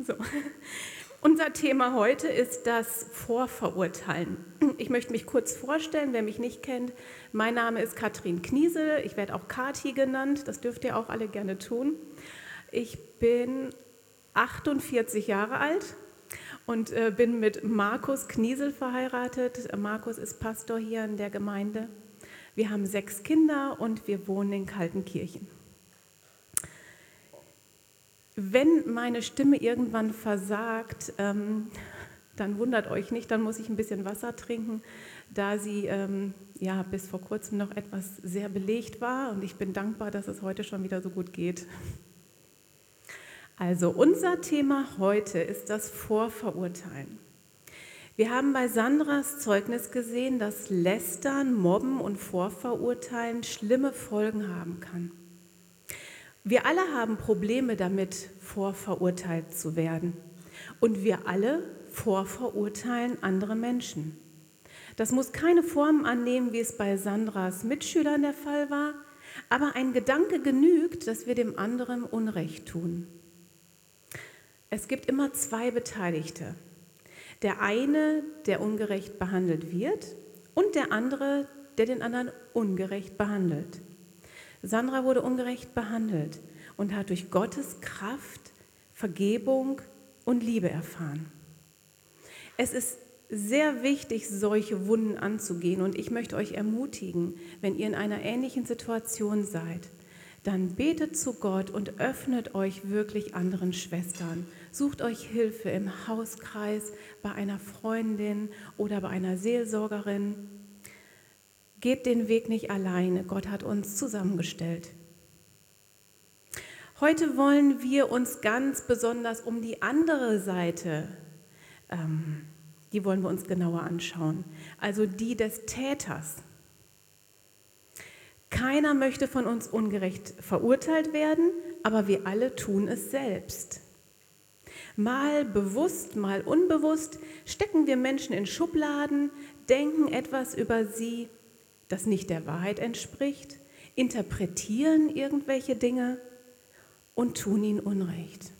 So. Unser Thema heute ist das Vorverurteilen. Ich möchte mich kurz vorstellen, wer mich nicht kennt. Mein Name ist Katrin Kniesel, ich werde auch Kati genannt, das dürft ihr auch alle gerne tun. Ich bin 48 Jahre alt und äh, bin mit Markus Kniesel verheiratet. Markus ist Pastor hier in der Gemeinde. Wir haben sechs Kinder und wir wohnen in Kaltenkirchen. Wenn meine Stimme irgendwann versagt, ähm, dann wundert euch nicht, dann muss ich ein bisschen Wasser trinken, da sie ähm, ja bis vor kurzem noch etwas sehr belegt war und ich bin dankbar, dass es heute schon wieder so gut geht. Also unser Thema heute ist das Vorverurteilen. Wir haben bei Sandras Zeugnis gesehen, dass Lästern, Mobben und Vorverurteilen schlimme Folgen haben kann. Wir alle haben Probleme damit, vorverurteilt zu werden. Und wir alle vorverurteilen andere Menschen. Das muss keine Form annehmen, wie es bei Sandras Mitschülern der Fall war, aber ein Gedanke genügt, dass wir dem anderen Unrecht tun. Es gibt immer zwei Beteiligte. Der eine, der ungerecht behandelt wird, und der andere, der den anderen ungerecht behandelt. Sandra wurde ungerecht behandelt und hat durch Gottes Kraft Vergebung und Liebe erfahren. Es ist sehr wichtig, solche Wunden anzugehen und ich möchte euch ermutigen, wenn ihr in einer ähnlichen Situation seid, dann betet zu Gott und öffnet euch wirklich anderen Schwestern. Sucht euch Hilfe im Hauskreis, bei einer Freundin oder bei einer Seelsorgerin. Geht den Weg nicht alleine. Gott hat uns zusammengestellt. Heute wollen wir uns ganz besonders um die andere Seite, ähm, die wollen wir uns genauer anschauen, also die des Täters. Keiner möchte von uns ungerecht verurteilt werden, aber wir alle tun es selbst. Mal bewusst, mal unbewusst stecken wir Menschen in Schubladen, denken etwas über sie, das nicht der Wahrheit entspricht, interpretieren irgendwelche Dinge und tun ihnen Unrecht.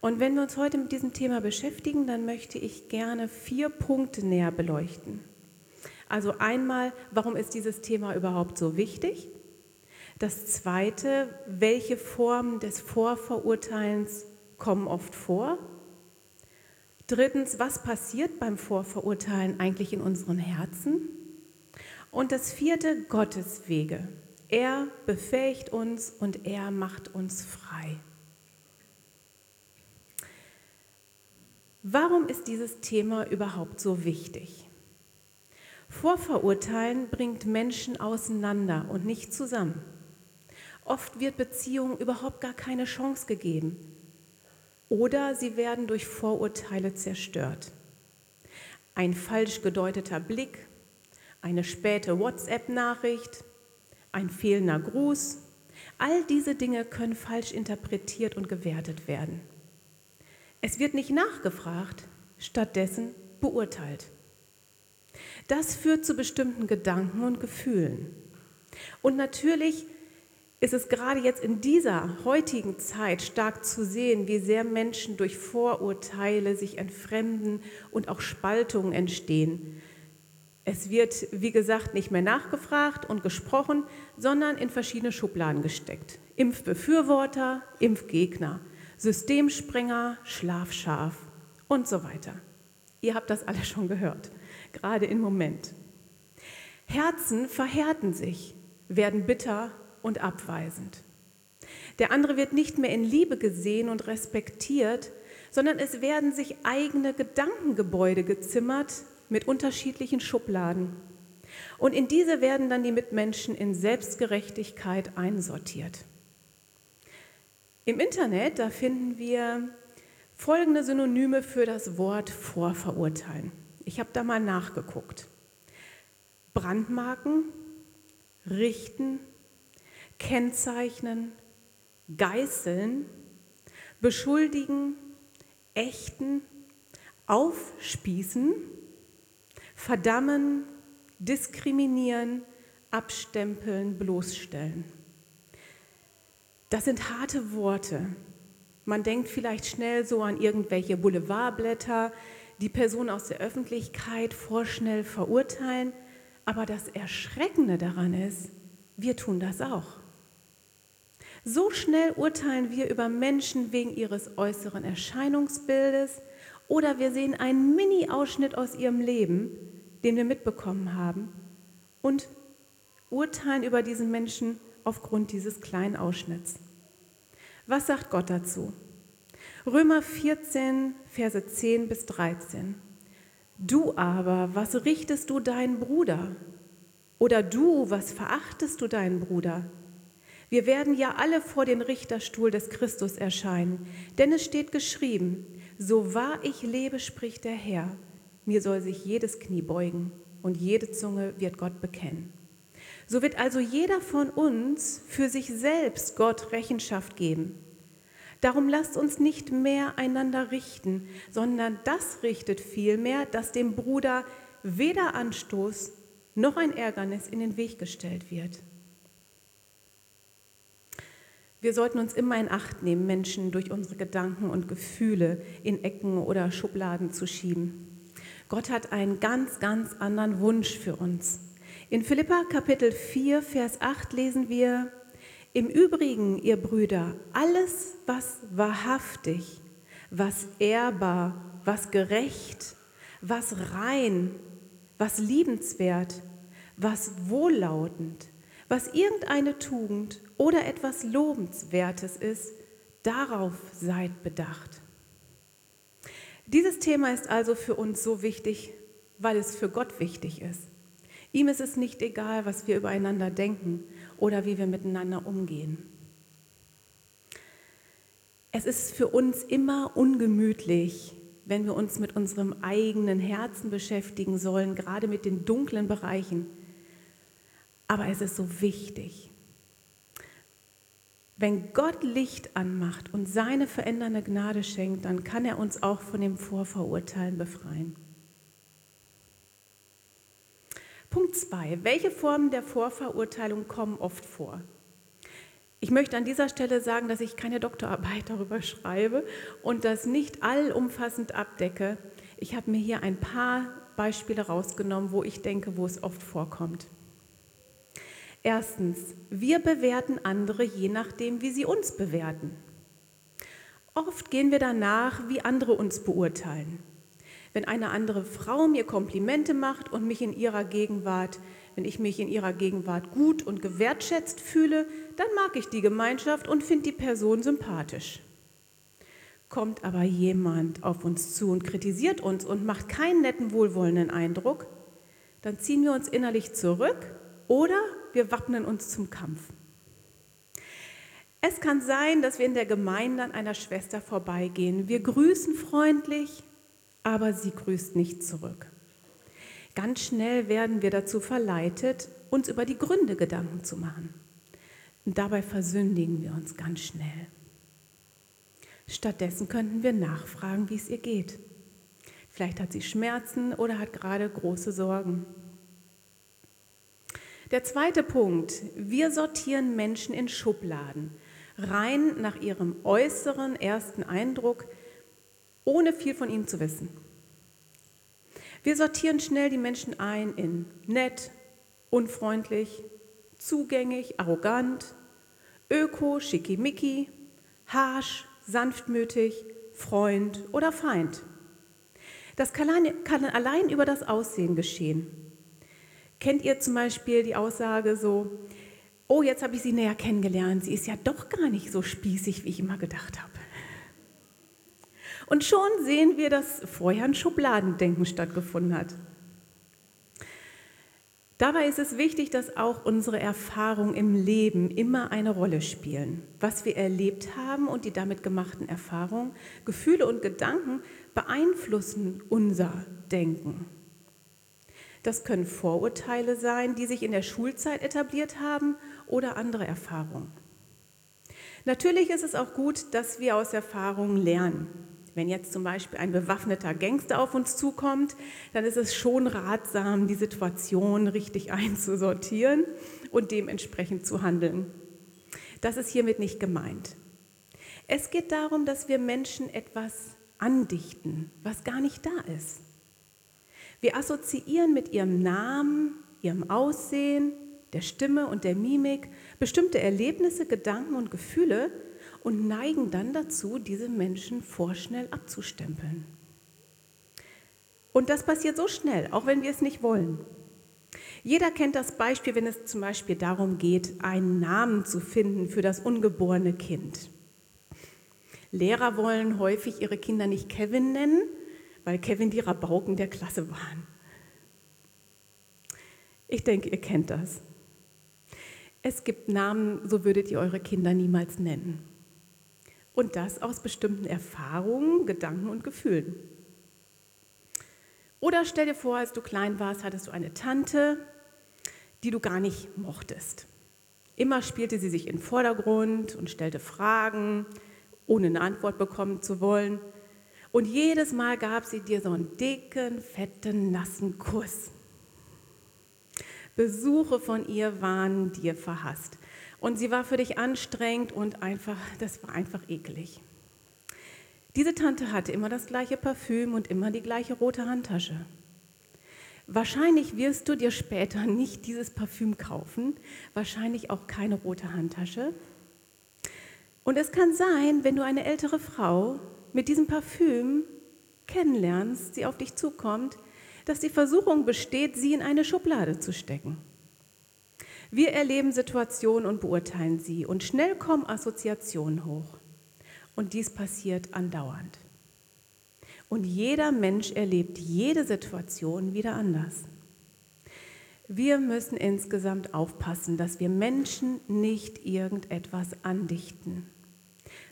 Und wenn wir uns heute mit diesem Thema beschäftigen, dann möchte ich gerne vier Punkte näher beleuchten. Also einmal, warum ist dieses Thema überhaupt so wichtig? Das zweite, welche Formen des Vorverurteilens kommen oft vor? Drittens, was passiert beim Vorverurteilen eigentlich in unseren Herzen? Und das vierte, Gottes Wege. Er befähigt uns und er macht uns frei. Warum ist dieses Thema überhaupt so wichtig? Vorverurteilen bringt Menschen auseinander und nicht zusammen. Oft wird Beziehungen überhaupt gar keine Chance gegeben oder sie werden durch Vorurteile zerstört. Ein falsch gedeuteter Blick, eine späte WhatsApp-Nachricht, ein fehlender Gruß. All diese Dinge können falsch interpretiert und gewertet werden. Es wird nicht nachgefragt, stattdessen beurteilt. Das führt zu bestimmten Gedanken und Gefühlen. Und natürlich ist es gerade jetzt in dieser heutigen Zeit stark zu sehen, wie sehr Menschen durch Vorurteile sich entfremden und auch Spaltungen entstehen. Es wird, wie gesagt, nicht mehr nachgefragt und gesprochen, sondern in verschiedene Schubladen gesteckt. Impfbefürworter, Impfgegner, Systemsprenger, Schlafschaf und so weiter. Ihr habt das alle schon gehört, gerade im Moment. Herzen verhärten sich, werden bitter und abweisend. Der andere wird nicht mehr in Liebe gesehen und respektiert, sondern es werden sich eigene Gedankengebäude gezimmert, mit unterschiedlichen Schubladen. Und in diese werden dann die Mitmenschen in Selbstgerechtigkeit einsortiert. Im Internet, da finden wir folgende Synonyme für das Wort Vorverurteilen. Ich habe da mal nachgeguckt. Brandmarken, richten, kennzeichnen, geißeln, beschuldigen, ächten, aufspießen, verdammen, diskriminieren, abstempeln, bloßstellen. Das sind harte Worte. Man denkt vielleicht schnell so an irgendwelche Boulevardblätter, die Personen aus der Öffentlichkeit vorschnell verurteilen. Aber das Erschreckende daran ist, wir tun das auch. So schnell urteilen wir über Menschen wegen ihres äußeren Erscheinungsbildes oder wir sehen einen Mini-Ausschnitt aus ihrem Leben, den wir mitbekommen haben und urteilen über diesen Menschen aufgrund dieses kleinen Ausschnitts. Was sagt Gott dazu? Römer 14, Verse 10 bis 13. Du aber, was richtest du deinen Bruder? Oder du, was verachtest du deinen Bruder? Wir werden ja alle vor den Richterstuhl des Christus erscheinen, denn es steht geschrieben, so wahr ich lebe, spricht der Herr, mir soll sich jedes Knie beugen und jede Zunge wird Gott bekennen. So wird also jeder von uns für sich selbst Gott Rechenschaft geben. Darum lasst uns nicht mehr einander richten, sondern das richtet vielmehr, dass dem Bruder weder Anstoß noch ein Ärgernis in den Weg gestellt wird. Wir sollten uns immer in Acht nehmen, Menschen durch unsere Gedanken und Gefühle in Ecken oder Schubladen zu schieben. Gott hat einen ganz, ganz anderen Wunsch für uns. In Philippa Kapitel 4, Vers 8 lesen wir, im Übrigen, ihr Brüder, alles, was wahrhaftig, was ehrbar, was gerecht, was rein, was liebenswert, was wohllautend, was irgendeine Tugend oder etwas Lobenswertes ist, darauf seid bedacht. Dieses Thema ist also für uns so wichtig, weil es für Gott wichtig ist. Ihm ist es nicht egal, was wir übereinander denken oder wie wir miteinander umgehen. Es ist für uns immer ungemütlich, wenn wir uns mit unserem eigenen Herzen beschäftigen sollen, gerade mit den dunklen Bereichen. Aber es ist so wichtig. Wenn Gott Licht anmacht und seine verändernde Gnade schenkt, dann kann er uns auch von dem Vorverurteilen befreien. Punkt 2. Welche Formen der Vorverurteilung kommen oft vor? Ich möchte an dieser Stelle sagen, dass ich keine Doktorarbeit darüber schreibe und das nicht allumfassend abdecke. Ich habe mir hier ein paar Beispiele rausgenommen, wo ich denke, wo es oft vorkommt. Erstens, wir bewerten andere je nachdem, wie sie uns bewerten. Oft gehen wir danach, wie andere uns beurteilen. Wenn eine andere Frau mir Komplimente macht und mich in ihrer Gegenwart, wenn ich mich in ihrer Gegenwart gut und gewertschätzt fühle, dann mag ich die Gemeinschaft und finde die Person sympathisch. Kommt aber jemand auf uns zu und kritisiert uns und macht keinen netten, wohlwollenden Eindruck, dann ziehen wir uns innerlich zurück oder wir wappnen uns zum Kampf. Es kann sein, dass wir in der Gemeinde an einer Schwester vorbeigehen. Wir grüßen freundlich, aber sie grüßt nicht zurück. Ganz schnell werden wir dazu verleitet, uns über die Gründe Gedanken zu machen. Und dabei versündigen wir uns ganz schnell. Stattdessen könnten wir nachfragen, wie es ihr geht. Vielleicht hat sie Schmerzen oder hat gerade große Sorgen. Der zweite Punkt, wir sortieren Menschen in Schubladen, rein nach ihrem äußeren ersten Eindruck, ohne viel von ihnen zu wissen. Wir sortieren schnell die Menschen ein in nett, unfreundlich, zugänglich, arrogant, öko, schickimicki, harsch, sanftmütig, Freund oder Feind. Das kann allein über das Aussehen geschehen. Kennt ihr zum Beispiel die Aussage so, oh, jetzt habe ich sie näher kennengelernt, sie ist ja doch gar nicht so spießig, wie ich immer gedacht habe. Und schon sehen wir, dass vorher ein Schubladendenken stattgefunden hat. Dabei ist es wichtig, dass auch unsere Erfahrungen im Leben immer eine Rolle spielen. Was wir erlebt haben und die damit gemachten Erfahrungen, Gefühle und Gedanken beeinflussen unser Denken. Das können Vorurteile sein, die sich in der Schulzeit etabliert haben oder andere Erfahrungen. Natürlich ist es auch gut, dass wir aus Erfahrungen lernen. Wenn jetzt zum Beispiel ein bewaffneter Gangster auf uns zukommt, dann ist es schon ratsam, die Situation richtig einzusortieren und dementsprechend zu handeln. Das ist hiermit nicht gemeint. Es geht darum, dass wir Menschen etwas andichten, was gar nicht da ist. Wir assoziieren mit ihrem Namen, ihrem Aussehen, der Stimme und der Mimik bestimmte Erlebnisse, Gedanken und Gefühle und neigen dann dazu, diese Menschen vorschnell abzustempeln. Und das passiert so schnell, auch wenn wir es nicht wollen. Jeder kennt das Beispiel, wenn es zum Beispiel darum geht, einen Namen zu finden für das ungeborene Kind. Lehrer wollen häufig ihre Kinder nicht Kevin nennen, weil Kevin die Rabauken der Klasse waren. Ich denke, ihr kennt das. Es gibt Namen, so würdet ihr eure Kinder niemals nennen. Und das aus bestimmten Erfahrungen, Gedanken und Gefühlen. Oder stell dir vor, als du klein warst, hattest du eine Tante, die du gar nicht mochtest. Immer spielte sie sich in den Vordergrund und stellte Fragen, ohne eine Antwort bekommen zu wollen. Und jedes Mal gab sie dir so einen dicken, fetten, nassen Kuss. Besuche von ihr waren dir verhasst. Und sie war für dich anstrengend und einfach, das war einfach eklig. Diese Tante hatte immer das gleiche Parfüm und immer die gleiche rote Handtasche. Wahrscheinlich wirst du dir später nicht dieses Parfüm kaufen, wahrscheinlich auch keine rote Handtasche. Und es kann sein, wenn du eine ältere Frau mit diesem Parfüm kennenlernst, sie auf dich zukommt, dass die Versuchung besteht, sie in eine Schublade zu stecken. Wir erleben Situationen und beurteilen sie und schnell kommen Assoziationen hoch. Und dies passiert andauernd. Und jeder Mensch erlebt jede Situation wieder anders. Wir müssen insgesamt aufpassen, dass wir Menschen nicht irgendetwas andichten.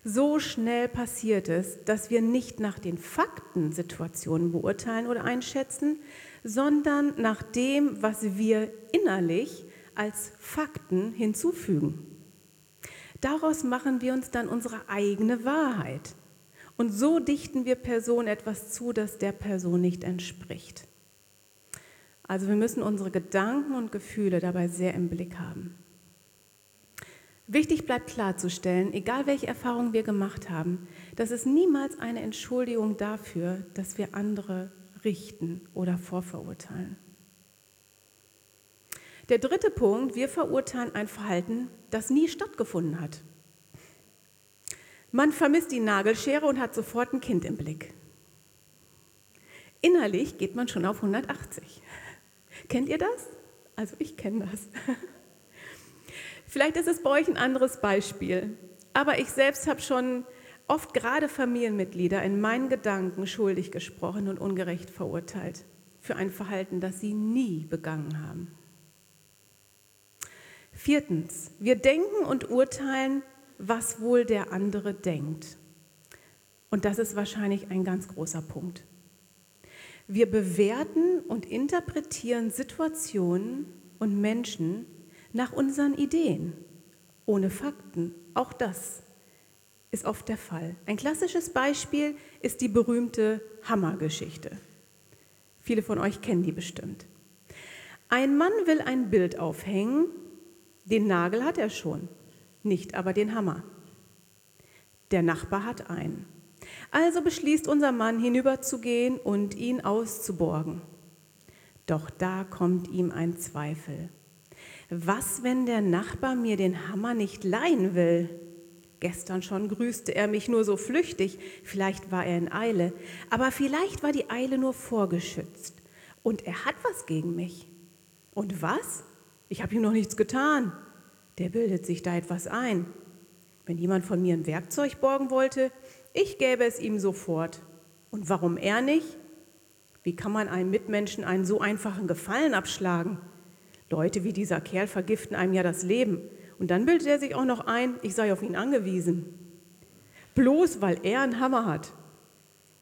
So schnell passiert es, dass wir nicht nach den Fakten Situationen beurteilen oder einschätzen, sondern nach dem, was wir innerlich als Fakten hinzufügen. Daraus machen wir uns dann unsere eigene Wahrheit. Und so dichten wir Personen etwas zu, das der Person nicht entspricht. Also wir müssen unsere Gedanken und Gefühle dabei sehr im Blick haben. Wichtig bleibt klarzustellen, egal welche Erfahrungen wir gemacht haben, dass es niemals eine Entschuldigung dafür, dass wir andere richten oder vorverurteilen. Der dritte Punkt, wir verurteilen ein Verhalten, das nie stattgefunden hat. Man vermisst die Nagelschere und hat sofort ein Kind im Blick. Innerlich geht man schon auf 180. Kennt ihr das? Also ich kenne das. Vielleicht ist es bei euch ein anderes Beispiel, aber ich selbst habe schon oft gerade Familienmitglieder in meinen Gedanken schuldig gesprochen und ungerecht verurteilt für ein Verhalten, das sie nie begangen haben. Viertens, wir denken und urteilen, was wohl der andere denkt. Und das ist wahrscheinlich ein ganz großer Punkt. Wir bewerten und interpretieren Situationen und Menschen nach unseren Ideen, ohne Fakten. Auch das ist oft der Fall. Ein klassisches Beispiel ist die berühmte Hammergeschichte. Viele von euch kennen die bestimmt. Ein Mann will ein Bild aufhängen, den Nagel hat er schon, nicht aber den Hammer. Der Nachbar hat einen. Also beschließt unser Mann hinüberzugehen und ihn auszuborgen. Doch da kommt ihm ein Zweifel. Was, wenn der Nachbar mir den Hammer nicht leihen will? Gestern schon grüßte er mich nur so flüchtig, vielleicht war er in Eile, aber vielleicht war die Eile nur vorgeschützt. Und er hat was gegen mich. Und was? Ich habe ihm noch nichts getan. Der bildet sich da etwas ein. Wenn jemand von mir ein Werkzeug borgen wollte, ich gäbe es ihm sofort. Und warum er nicht? Wie kann man einem Mitmenschen einen so einfachen Gefallen abschlagen? Leute wie dieser Kerl vergiften einem ja das Leben. Und dann bildet er sich auch noch ein, ich sei auf ihn angewiesen. Bloß weil er einen Hammer hat.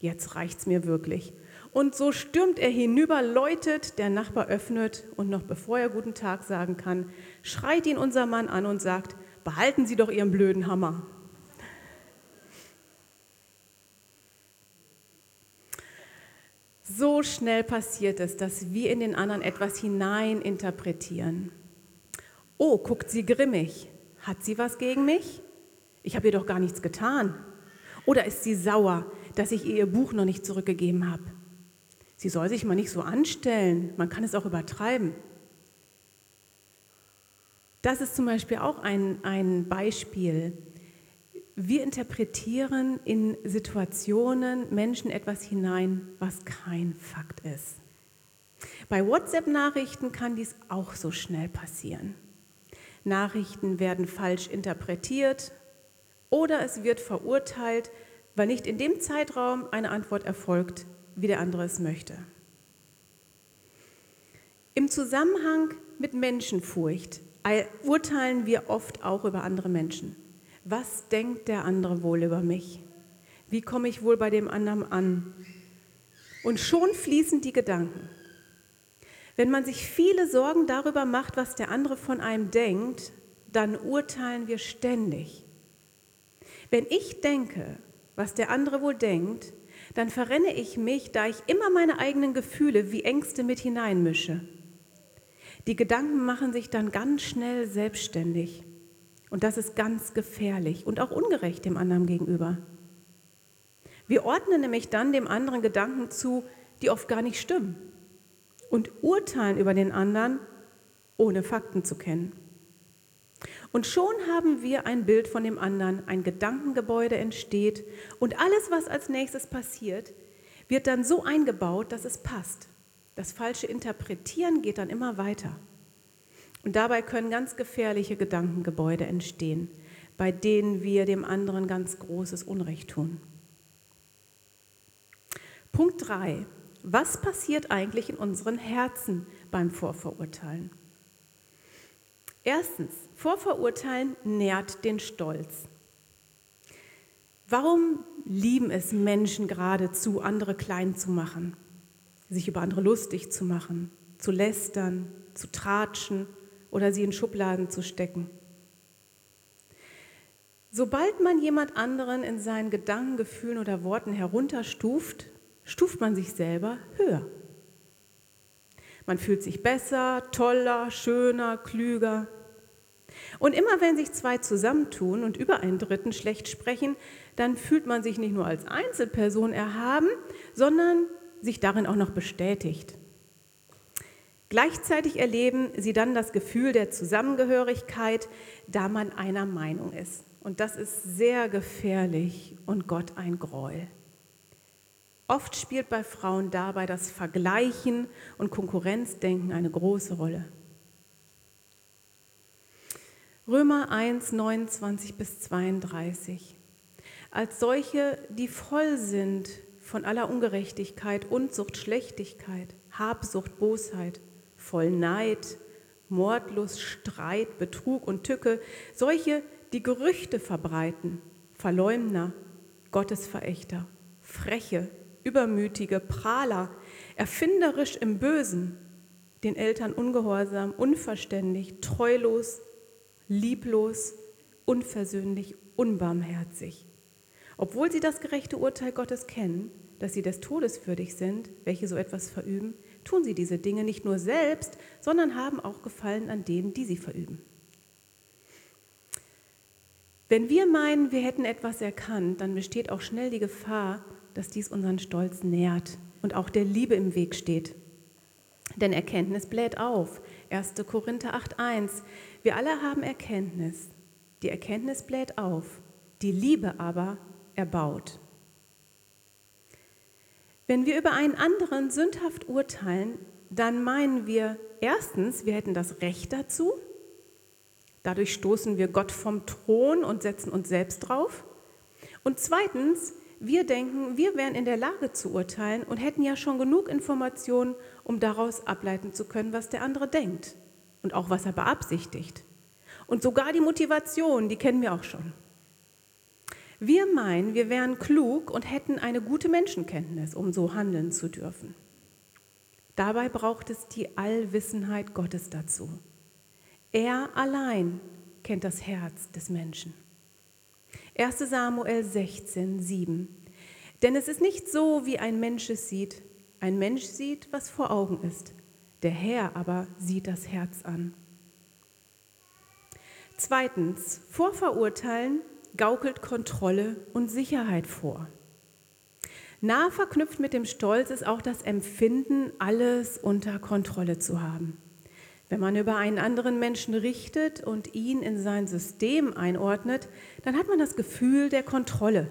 Jetzt reicht's mir wirklich. Und so stürmt er hinüber, läutet, der Nachbar öffnet und noch bevor er guten Tag sagen kann, schreit ihn unser Mann an und sagt, behalten Sie doch Ihren blöden Hammer. So schnell passiert es, dass wir in den anderen etwas hineininterpretieren. Oh, guckt sie grimmig. Hat sie was gegen mich? Ich habe ihr doch gar nichts getan. Oder ist sie sauer, dass ich ihr ihr Buch noch nicht zurückgegeben habe? Sie soll sich mal nicht so anstellen, man kann es auch übertreiben. Das ist zum Beispiel auch ein, ein Beispiel. Wir interpretieren in Situationen Menschen etwas hinein, was kein Fakt ist. Bei WhatsApp-Nachrichten kann dies auch so schnell passieren. Nachrichten werden falsch interpretiert oder es wird verurteilt, weil nicht in dem Zeitraum eine Antwort erfolgt, wie der andere es möchte. Im Zusammenhang mit Menschenfurcht urteilen wir oft auch über andere Menschen. Was denkt der andere wohl über mich? Wie komme ich wohl bei dem anderen an? Und schon fließen die Gedanken. Wenn man sich viele Sorgen darüber macht, was der andere von einem denkt, dann urteilen wir ständig. Wenn ich denke, was der andere wohl denkt, dann verrenne ich mich, da ich immer meine eigenen Gefühle wie Ängste mit hineinmische. Die Gedanken machen sich dann ganz schnell selbstständig. Und das ist ganz gefährlich und auch ungerecht dem anderen gegenüber. Wir ordnen nämlich dann dem anderen Gedanken zu, die oft gar nicht stimmen und urteilen über den anderen, ohne Fakten zu kennen. Und schon haben wir ein Bild von dem anderen, ein Gedankengebäude entsteht und alles, was als nächstes passiert, wird dann so eingebaut, dass es passt. Das falsche Interpretieren geht dann immer weiter. Und dabei können ganz gefährliche Gedankengebäude entstehen, bei denen wir dem anderen ganz großes Unrecht tun. Punkt 3. Was passiert eigentlich in unseren Herzen beim Vorverurteilen? Erstens, Vorverurteilen nährt den Stolz. Warum lieben es Menschen geradezu, andere klein zu machen, sich über andere lustig zu machen, zu lästern, zu tratschen oder sie in Schubladen zu stecken? Sobald man jemand anderen in seinen Gedanken, Gefühlen oder Worten herunterstuft, stuft man sich selber höher. Man fühlt sich besser, toller, schöner, klüger. Und immer wenn sich zwei zusammentun und über einen Dritten schlecht sprechen, dann fühlt man sich nicht nur als Einzelperson erhaben, sondern sich darin auch noch bestätigt. Gleichzeitig erleben sie dann das Gefühl der Zusammengehörigkeit, da man einer Meinung ist. Und das ist sehr gefährlich und Gott ein Gräuel. Oft spielt bei Frauen dabei das Vergleichen und Konkurrenzdenken eine große Rolle. Römer 1, 29 bis 32. Als solche, die voll sind von aller Ungerechtigkeit, Unzucht, Schlechtigkeit, Habsucht, Bosheit, voll Neid, Mordlust, Streit, Betrug und Tücke, solche, die Gerüchte verbreiten, Verleumder, Gottesverächter, Freche, Übermütige, Prahler, erfinderisch im Bösen, den Eltern ungehorsam, unverständig, treulos, lieblos, unversöhnlich, unbarmherzig. Obwohl sie das gerechte Urteil Gottes kennen, dass sie des Todes würdig sind, welche so etwas verüben, tun sie diese Dinge nicht nur selbst, sondern haben auch Gefallen an denen, die sie verüben. Wenn wir meinen, wir hätten etwas erkannt, dann besteht auch schnell die Gefahr, dass dies unseren Stolz nährt und auch der Liebe im Weg steht. Denn Erkenntnis bläht auf. 1. Korinther 8.1. Wir alle haben Erkenntnis. Die Erkenntnis bläht auf, die Liebe aber erbaut. Wenn wir über einen anderen sündhaft urteilen, dann meinen wir erstens, wir hätten das Recht dazu. Dadurch stoßen wir Gott vom Thron und setzen uns selbst drauf. Und zweitens, wir denken, wir wären in der Lage zu urteilen und hätten ja schon genug Informationen, um daraus ableiten zu können, was der andere denkt und auch was er beabsichtigt. Und sogar die Motivation, die kennen wir auch schon. Wir meinen, wir wären klug und hätten eine gute Menschenkenntnis, um so handeln zu dürfen. Dabei braucht es die Allwissenheit Gottes dazu. Er allein kennt das Herz des Menschen. 1 Samuel 16, 7. Denn es ist nicht so, wie ein Mensch es sieht. Ein Mensch sieht, was vor Augen ist. Der Herr aber sieht das Herz an. Zweitens, Vorverurteilen gaukelt Kontrolle und Sicherheit vor. Nah verknüpft mit dem Stolz ist auch das Empfinden, alles unter Kontrolle zu haben. Wenn man über einen anderen Menschen richtet und ihn in sein System einordnet, dann hat man das Gefühl der Kontrolle,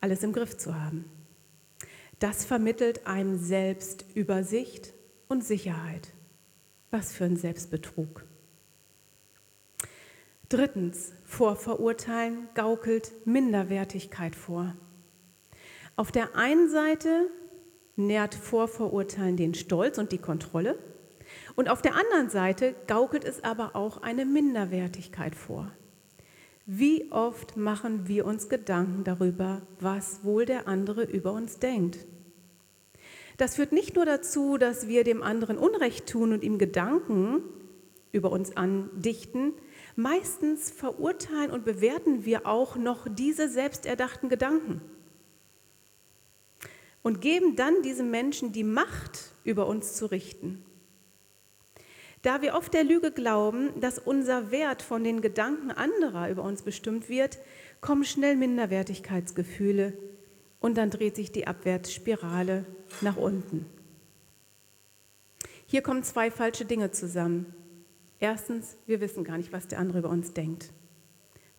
alles im Griff zu haben. Das vermittelt einem selbst Übersicht und Sicherheit. Was für ein Selbstbetrug. Drittens, Vorverurteilen gaukelt Minderwertigkeit vor. Auf der einen Seite nährt Vorverurteilen den Stolz und die Kontrolle und auf der anderen Seite gaukelt es aber auch eine Minderwertigkeit vor. Wie oft machen wir uns Gedanken darüber, was wohl der andere über uns denkt? Das führt nicht nur dazu, dass wir dem anderen Unrecht tun und ihm Gedanken über uns andichten, meistens verurteilen und bewerten wir auch noch diese selbsterdachten Gedanken und geben dann diesem Menschen die Macht, über uns zu richten. Da wir oft der Lüge glauben, dass unser Wert von den Gedanken anderer über uns bestimmt wird, kommen schnell Minderwertigkeitsgefühle und dann dreht sich die Abwärtsspirale nach unten. Hier kommen zwei falsche Dinge zusammen. Erstens, wir wissen gar nicht, was der andere über uns denkt.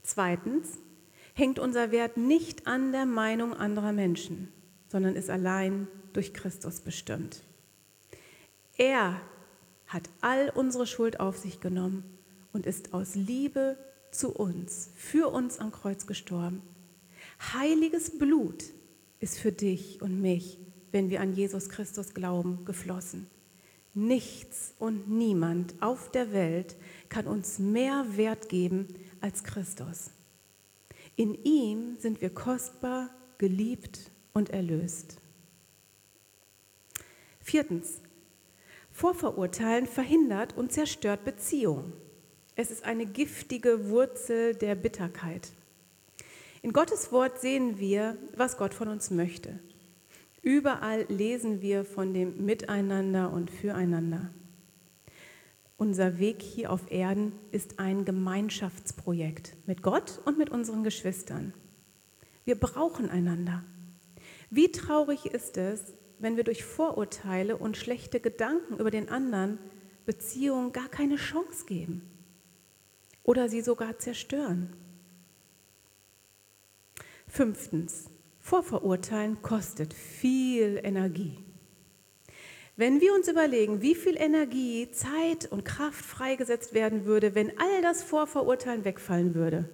Zweitens, hängt unser Wert nicht an der Meinung anderer Menschen, sondern ist allein durch Christus bestimmt. Er hat all unsere Schuld auf sich genommen und ist aus Liebe zu uns, für uns am Kreuz gestorben. Heiliges Blut ist für dich und mich, wenn wir an Jesus Christus glauben, geflossen. Nichts und niemand auf der Welt kann uns mehr Wert geben als Christus. In ihm sind wir kostbar, geliebt und erlöst. Viertens, Vorverurteilen verhindert und zerstört Beziehungen. Es ist eine giftige Wurzel der Bitterkeit. In Gottes Wort sehen wir, was Gott von uns möchte. Überall lesen wir von dem Miteinander und Füreinander. Unser Weg hier auf Erden ist ein Gemeinschaftsprojekt mit Gott und mit unseren Geschwistern. Wir brauchen einander. Wie traurig ist es, wenn wir durch Vorurteile und schlechte Gedanken über den anderen Beziehungen gar keine Chance geben oder sie sogar zerstören. Fünftens, Vorverurteilen kostet viel Energie. Wenn wir uns überlegen, wie viel Energie, Zeit und Kraft freigesetzt werden würde, wenn all das Vorverurteilen wegfallen würde,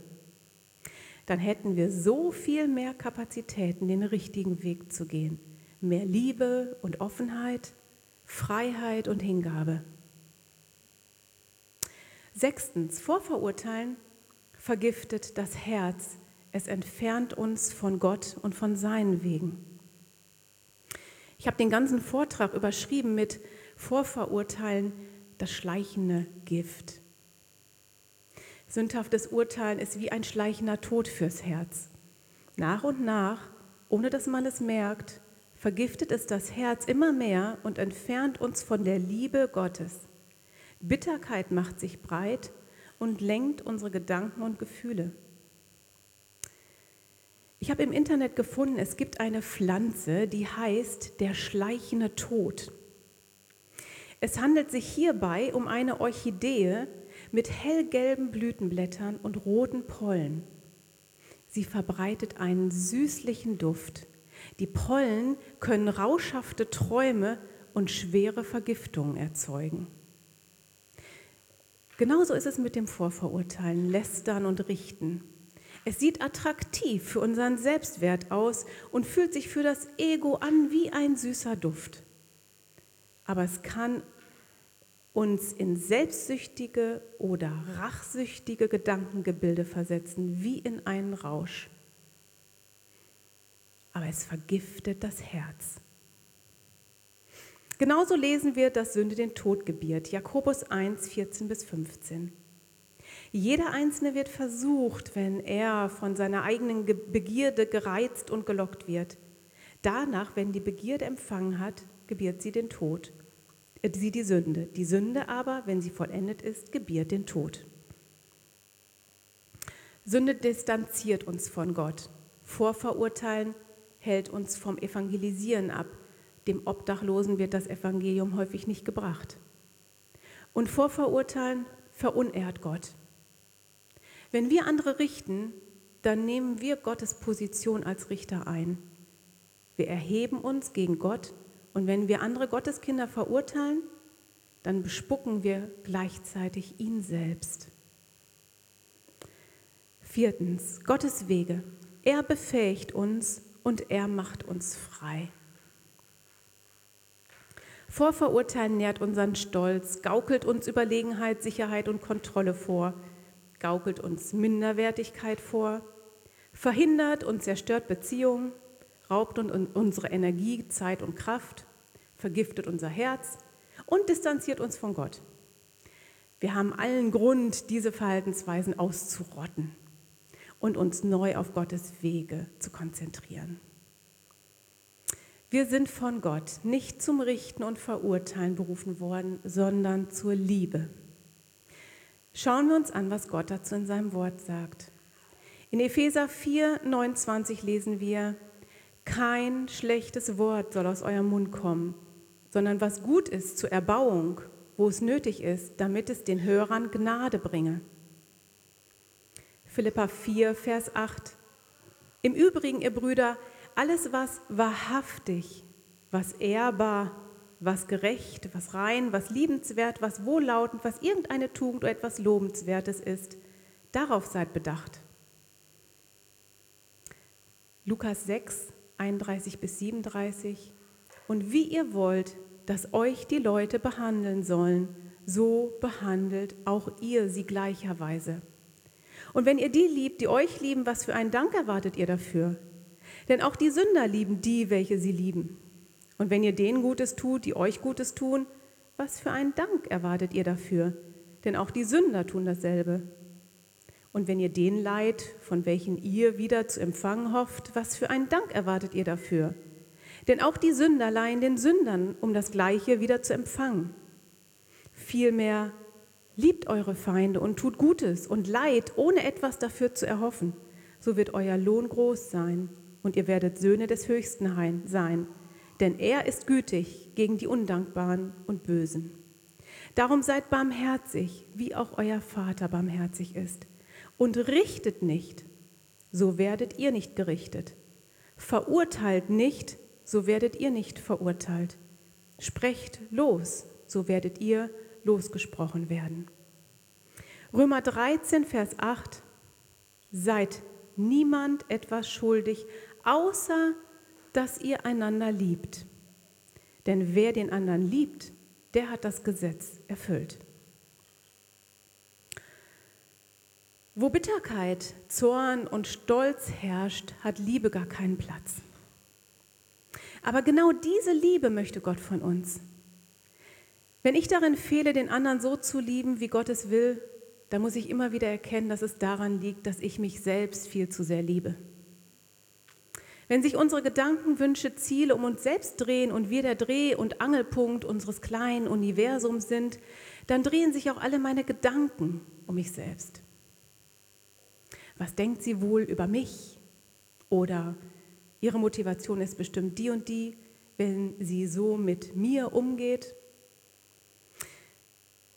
dann hätten wir so viel mehr Kapazitäten, den richtigen Weg zu gehen mehr Liebe und Offenheit, Freiheit und Hingabe. Sechstens, Vorverurteilen vergiftet das Herz. Es entfernt uns von Gott und von seinen Wegen. Ich habe den ganzen Vortrag überschrieben mit Vorverurteilen, das schleichende Gift. Sündhaftes Urteilen ist wie ein schleichender Tod fürs Herz. Nach und nach, ohne dass man es merkt, vergiftet es das Herz immer mehr und entfernt uns von der Liebe Gottes. Bitterkeit macht sich breit und lenkt unsere Gedanken und Gefühle. Ich habe im Internet gefunden, es gibt eine Pflanze, die heißt der schleichende Tod. Es handelt sich hierbei um eine Orchidee mit hellgelben Blütenblättern und roten Pollen. Sie verbreitet einen süßlichen Duft. Die Pollen können rauschhafte Träume und schwere Vergiftungen erzeugen. Genauso ist es mit dem Vorverurteilen, Lästern und Richten. Es sieht attraktiv für unseren Selbstwert aus und fühlt sich für das Ego an wie ein süßer Duft. Aber es kann uns in selbstsüchtige oder rachsüchtige Gedankengebilde versetzen, wie in einen Rausch aber es vergiftet das Herz. Genauso lesen wir, dass Sünde den Tod gebiert. Jakobus 1, 14 bis 15. Jeder Einzelne wird versucht, wenn er von seiner eigenen Begierde gereizt und gelockt wird. Danach, wenn die Begierde empfangen hat, gebiert sie den Tod, äh, sie die Sünde. Die Sünde aber, wenn sie vollendet ist, gebiert den Tod. Sünde distanziert uns von Gott. Vorverurteilen hält uns vom Evangelisieren ab. Dem Obdachlosen wird das Evangelium häufig nicht gebracht. Und Vorverurteilen verunehrt Gott. Wenn wir andere richten, dann nehmen wir Gottes Position als Richter ein. Wir erheben uns gegen Gott und wenn wir andere Gotteskinder verurteilen, dann bespucken wir gleichzeitig ihn selbst. Viertens, Gottes Wege. Er befähigt uns und er macht uns frei. Vorverurteilen nährt unseren Stolz, gaukelt uns Überlegenheit, Sicherheit und Kontrolle vor, gaukelt uns Minderwertigkeit vor, verhindert und zerstört Beziehungen, raubt uns unsere Energie, Zeit und Kraft, vergiftet unser Herz und distanziert uns von Gott. Wir haben allen Grund, diese Verhaltensweisen auszurotten und uns neu auf Gottes Wege zu konzentrieren. Wir sind von Gott nicht zum Richten und Verurteilen berufen worden, sondern zur Liebe. Schauen wir uns an, was Gott dazu in seinem Wort sagt. In Epheser 4, 29 lesen wir, kein schlechtes Wort soll aus eurem Mund kommen, sondern was gut ist zur Erbauung, wo es nötig ist, damit es den Hörern Gnade bringe. Philippa 4, Vers 8. Im Übrigen, ihr Brüder, alles, was wahrhaftig, was ehrbar, was gerecht, was rein, was liebenswert, was wohllautend, was irgendeine Tugend oder etwas Lobenswertes ist, darauf seid bedacht. Lukas 6, 31 bis 37. Und wie ihr wollt, dass euch die Leute behandeln sollen, so behandelt auch ihr sie gleicherweise. Und wenn ihr die liebt, die euch lieben, was für einen Dank erwartet ihr dafür? Denn auch die Sünder lieben die, welche sie lieben. Und wenn ihr denen Gutes tut, die euch Gutes tun, was für einen Dank erwartet ihr dafür? Denn auch die Sünder tun dasselbe. Und wenn ihr den Leid, von welchen ihr wieder zu empfangen hofft, was für einen Dank erwartet ihr dafür? Denn auch die Sünder leihen den Sündern, um das Gleiche wieder zu empfangen. Vielmehr liebt eure Feinde und tut Gutes und Leid, ohne etwas dafür zu erhoffen. So wird euer Lohn groß sein und ihr werdet Söhne des Höchsten sein. Denn er ist gütig gegen die Undankbaren und Bösen. Darum seid barmherzig, wie auch euer Vater barmherzig ist. Und richtet nicht, so werdet ihr nicht gerichtet. Verurteilt nicht, so werdet ihr nicht verurteilt. Sprecht los, so werdet ihr losgesprochen werden. Römer 13, Vers 8. Seid niemand etwas schuldig, außer dass ihr einander liebt. Denn wer den anderen liebt, der hat das Gesetz erfüllt. Wo Bitterkeit, Zorn und Stolz herrscht, hat Liebe gar keinen Platz. Aber genau diese Liebe möchte Gott von uns. Wenn ich darin fehle, den anderen so zu lieben, wie Gott es will, dann muss ich immer wieder erkennen, dass es daran liegt, dass ich mich selbst viel zu sehr liebe. Wenn sich unsere Gedanken, Wünsche, Ziele um uns selbst drehen und wir der Dreh- und Angelpunkt unseres kleinen Universums sind, dann drehen sich auch alle meine Gedanken um mich selbst. Was denkt sie wohl über mich? Oder Ihre Motivation ist bestimmt die und die, wenn sie so mit mir umgeht.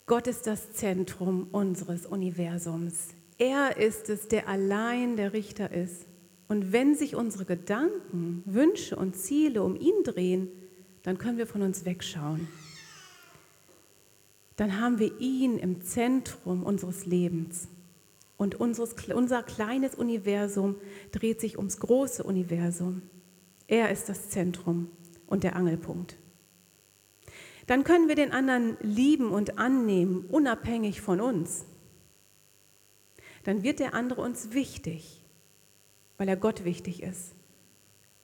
Gott ist das Zentrum unseres Universums. Er ist es, der allein der Richter ist. Und wenn sich unsere Gedanken, Wünsche und Ziele um ihn drehen, dann können wir von uns wegschauen. Dann haben wir ihn im Zentrum unseres Lebens. Und unseres, unser kleines Universum dreht sich ums große Universum. Er ist das Zentrum und der Angelpunkt. Dann können wir den anderen lieben und annehmen, unabhängig von uns. Dann wird der andere uns wichtig, weil er Gott wichtig ist.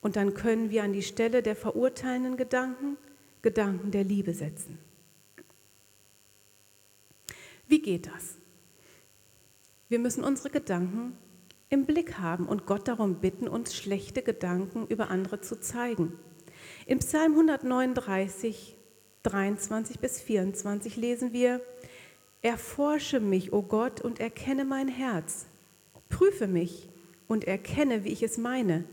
Und dann können wir an die Stelle der verurteilenden Gedanken Gedanken der Liebe setzen. Wie geht das? Wir müssen unsere Gedanken im Blick haben und Gott darum bitten, uns schlechte Gedanken über andere zu zeigen. Im Psalm 139, 23 bis 24 lesen wir, Erforsche mich, o oh Gott, und erkenne mein Herz. Prüfe mich und erkenne, wie ich es meine,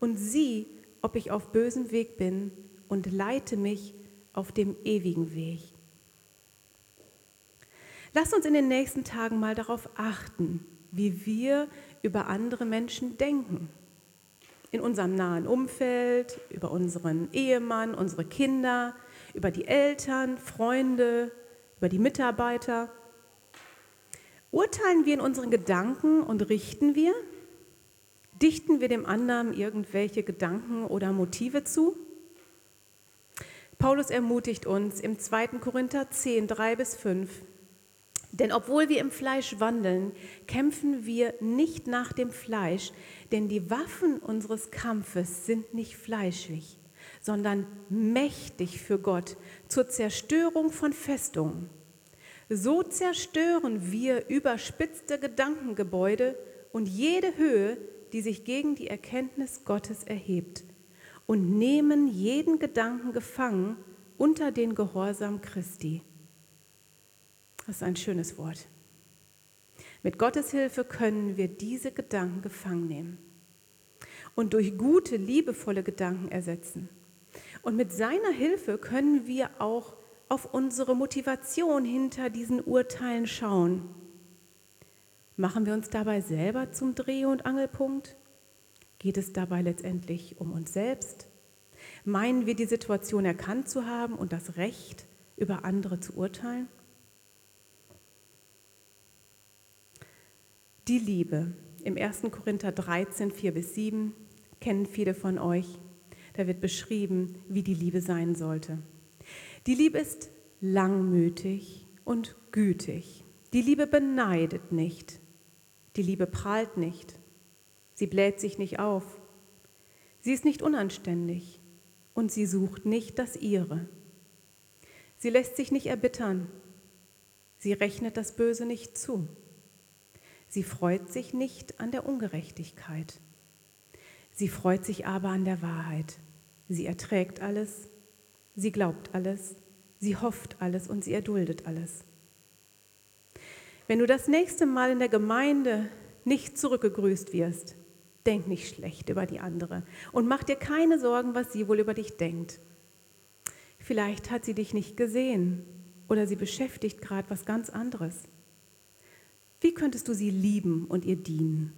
und sieh, ob ich auf bösem Weg bin, und leite mich auf dem ewigen Weg. Lass uns in den nächsten Tagen mal darauf achten, wie wir über andere Menschen denken. In unserem nahen Umfeld, über unseren Ehemann, unsere Kinder, über die Eltern, Freunde, über die Mitarbeiter. Urteilen wir in unseren Gedanken und richten wir? Dichten wir dem anderen irgendwelche Gedanken oder Motive zu? Paulus ermutigt uns im 2. Korinther 10, 3 bis 5. Denn obwohl wir im Fleisch wandeln, kämpfen wir nicht nach dem Fleisch, denn die Waffen unseres Kampfes sind nicht fleischlich, sondern mächtig für Gott zur Zerstörung von Festungen. So zerstören wir überspitzte Gedankengebäude und jede Höhe, die sich gegen die Erkenntnis Gottes erhebt, und nehmen jeden Gedanken gefangen unter den Gehorsam Christi. Das ist ein schönes Wort. Mit Gottes Hilfe können wir diese Gedanken gefangen nehmen und durch gute, liebevolle Gedanken ersetzen. Und mit seiner Hilfe können wir auch auf unsere Motivation hinter diesen Urteilen schauen. Machen wir uns dabei selber zum Dreh- und Angelpunkt? Geht es dabei letztendlich um uns selbst? Meinen wir die Situation erkannt zu haben und das Recht, über andere zu urteilen? Die Liebe im 1. Korinther 13, 4 bis 7 kennen viele von euch. Da wird beschrieben, wie die Liebe sein sollte. Die Liebe ist langmütig und gütig. Die Liebe beneidet nicht. Die Liebe prahlt nicht. Sie bläht sich nicht auf. Sie ist nicht unanständig und sie sucht nicht das ihre. Sie lässt sich nicht erbittern. Sie rechnet das Böse nicht zu. Sie freut sich nicht an der Ungerechtigkeit. Sie freut sich aber an der Wahrheit. Sie erträgt alles, sie glaubt alles, sie hofft alles und sie erduldet alles. Wenn du das nächste Mal in der Gemeinde nicht zurückgegrüßt wirst, denk nicht schlecht über die andere und mach dir keine Sorgen, was sie wohl über dich denkt. Vielleicht hat sie dich nicht gesehen oder sie beschäftigt gerade was ganz anderes. Wie könntest du sie lieben und ihr dienen?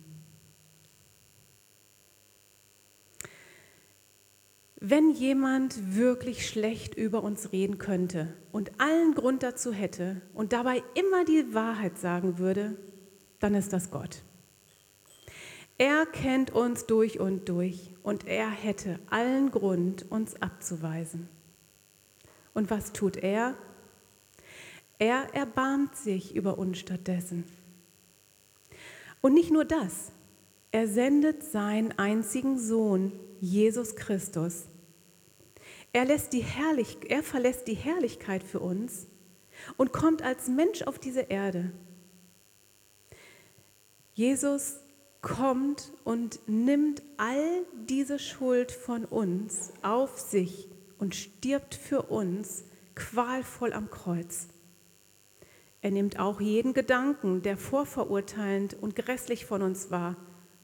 Wenn jemand wirklich schlecht über uns reden könnte und allen Grund dazu hätte und dabei immer die Wahrheit sagen würde, dann ist das Gott. Er kennt uns durch und durch und er hätte allen Grund, uns abzuweisen. Und was tut er? Er erbarmt sich über uns stattdessen. Und nicht nur das, er sendet seinen einzigen Sohn, Jesus Christus. Er, lässt die Herrlich er verlässt die Herrlichkeit für uns und kommt als Mensch auf diese Erde. Jesus kommt und nimmt all diese Schuld von uns auf sich und stirbt für uns qualvoll am Kreuz. Er nimmt auch jeden Gedanken, der vorverurteilend und grässlich von uns war,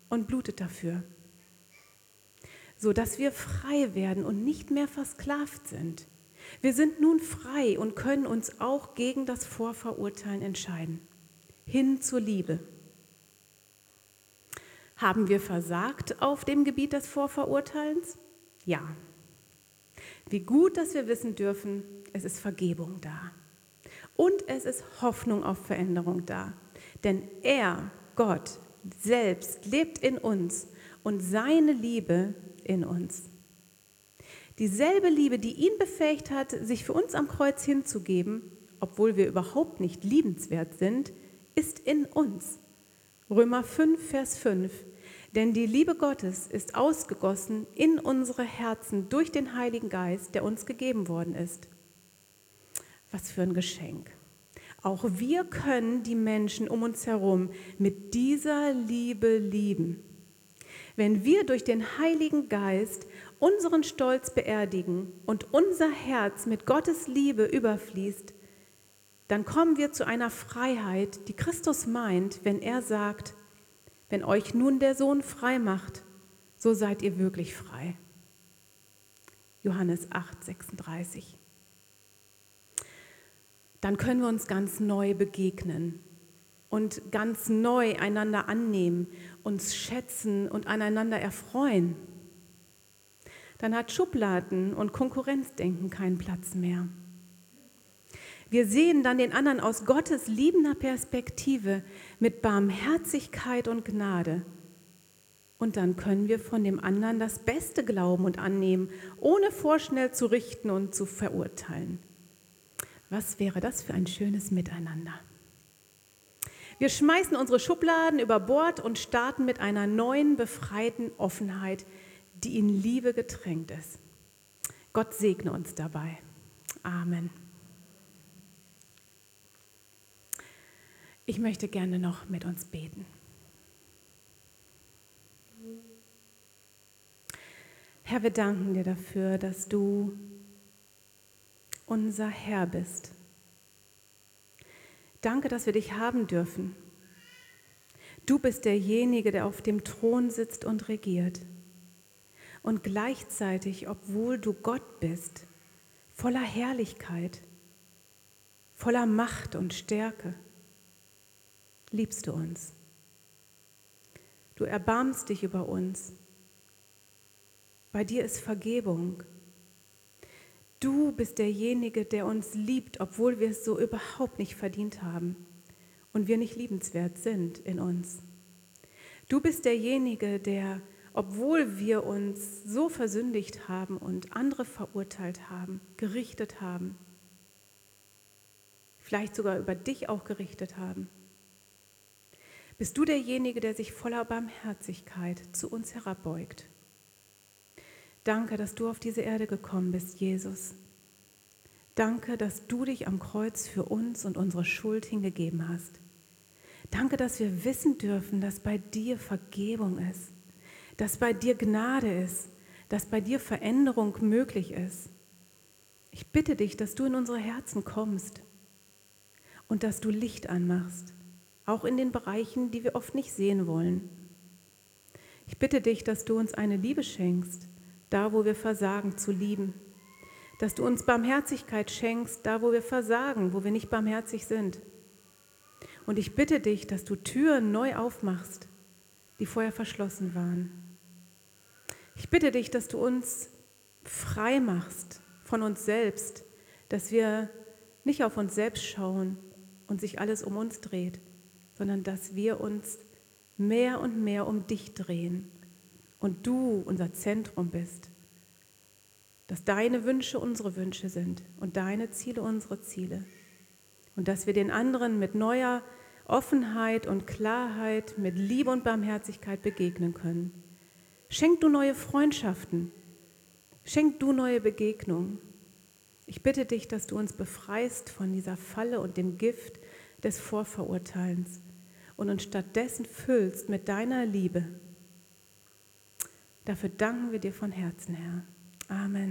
und blutet dafür, so dass wir frei werden und nicht mehr versklavt sind. Wir sind nun frei und können uns auch gegen das Vorverurteilen entscheiden. Hin zur Liebe. Haben wir versagt auf dem Gebiet des Vorverurteilens? Ja. Wie gut, dass wir wissen dürfen, es ist Vergebung da und es ist Hoffnung auf Veränderung da. Denn er, Gott, selbst lebt in uns und seine Liebe in uns. Dieselbe Liebe, die ihn befähigt hat, sich für uns am Kreuz hinzugeben, obwohl wir überhaupt nicht liebenswert sind, ist in uns. Römer 5, Vers 5. Denn die Liebe Gottes ist ausgegossen in unsere Herzen durch den Heiligen Geist, der uns gegeben worden ist. Was für ein Geschenk. Auch wir können die Menschen um uns herum mit dieser Liebe lieben. Wenn wir durch den Heiligen Geist unseren Stolz beerdigen und unser Herz mit Gottes Liebe überfließt, dann kommen wir zu einer Freiheit, die Christus meint, wenn er sagt, Wenn euch nun der Sohn frei macht, so seid ihr wirklich frei. Johannes 8, 36. Dann können wir uns ganz neu begegnen und ganz neu einander annehmen, uns schätzen und aneinander erfreuen. Dann hat Schubladen und Konkurrenzdenken keinen Platz mehr. Wir sehen dann den anderen aus Gottes liebender Perspektive mit Barmherzigkeit und Gnade. Und dann können wir von dem anderen das Beste glauben und annehmen, ohne vorschnell zu richten und zu verurteilen. Was wäre das für ein schönes Miteinander? Wir schmeißen unsere Schubladen über Bord und starten mit einer neuen, befreiten Offenheit, die in Liebe getränkt ist. Gott segne uns dabei. Amen. Ich möchte gerne noch mit uns beten. Herr, wir danken dir dafür, dass du unser Herr bist. Danke, dass wir dich haben dürfen. Du bist derjenige, der auf dem Thron sitzt und regiert. Und gleichzeitig, obwohl du Gott bist, voller Herrlichkeit, voller Macht und Stärke, liebst du uns. Du erbarmst dich über uns. Bei dir ist Vergebung. Du bist derjenige, der uns liebt, obwohl wir es so überhaupt nicht verdient haben und wir nicht liebenswert sind in uns. Du bist derjenige, der, obwohl wir uns so versündigt haben und andere verurteilt haben, gerichtet haben, vielleicht sogar über dich auch gerichtet haben, bist du derjenige, der sich voller Barmherzigkeit zu uns herabbeugt. Danke, dass du auf diese Erde gekommen bist, Jesus. Danke, dass du dich am Kreuz für uns und unsere Schuld hingegeben hast. Danke, dass wir wissen dürfen, dass bei dir Vergebung ist, dass bei dir Gnade ist, dass bei dir Veränderung möglich ist. Ich bitte dich, dass du in unsere Herzen kommst und dass du Licht anmachst auch in den Bereichen, die wir oft nicht sehen wollen. Ich bitte dich, dass du uns eine Liebe schenkst, da wo wir versagen zu lieben, dass du uns Barmherzigkeit schenkst, da wo wir versagen, wo wir nicht barmherzig sind. Und ich bitte dich, dass du Türen neu aufmachst, die vorher verschlossen waren. Ich bitte dich, dass du uns frei machst von uns selbst, dass wir nicht auf uns selbst schauen und sich alles um uns dreht, sondern dass wir uns mehr und mehr um dich drehen und du unser Zentrum bist. Dass deine Wünsche unsere Wünsche sind und deine Ziele unsere Ziele. Und dass wir den anderen mit neuer Offenheit und Klarheit, mit Liebe und Barmherzigkeit begegnen können. Schenk du neue Freundschaften. Schenk du neue Begegnungen. Ich bitte dich, dass du uns befreist von dieser Falle und dem Gift des Vorverurteilens und uns stattdessen füllst mit deiner Liebe. Dafür danken wir dir von Herzen, Herr. Amen.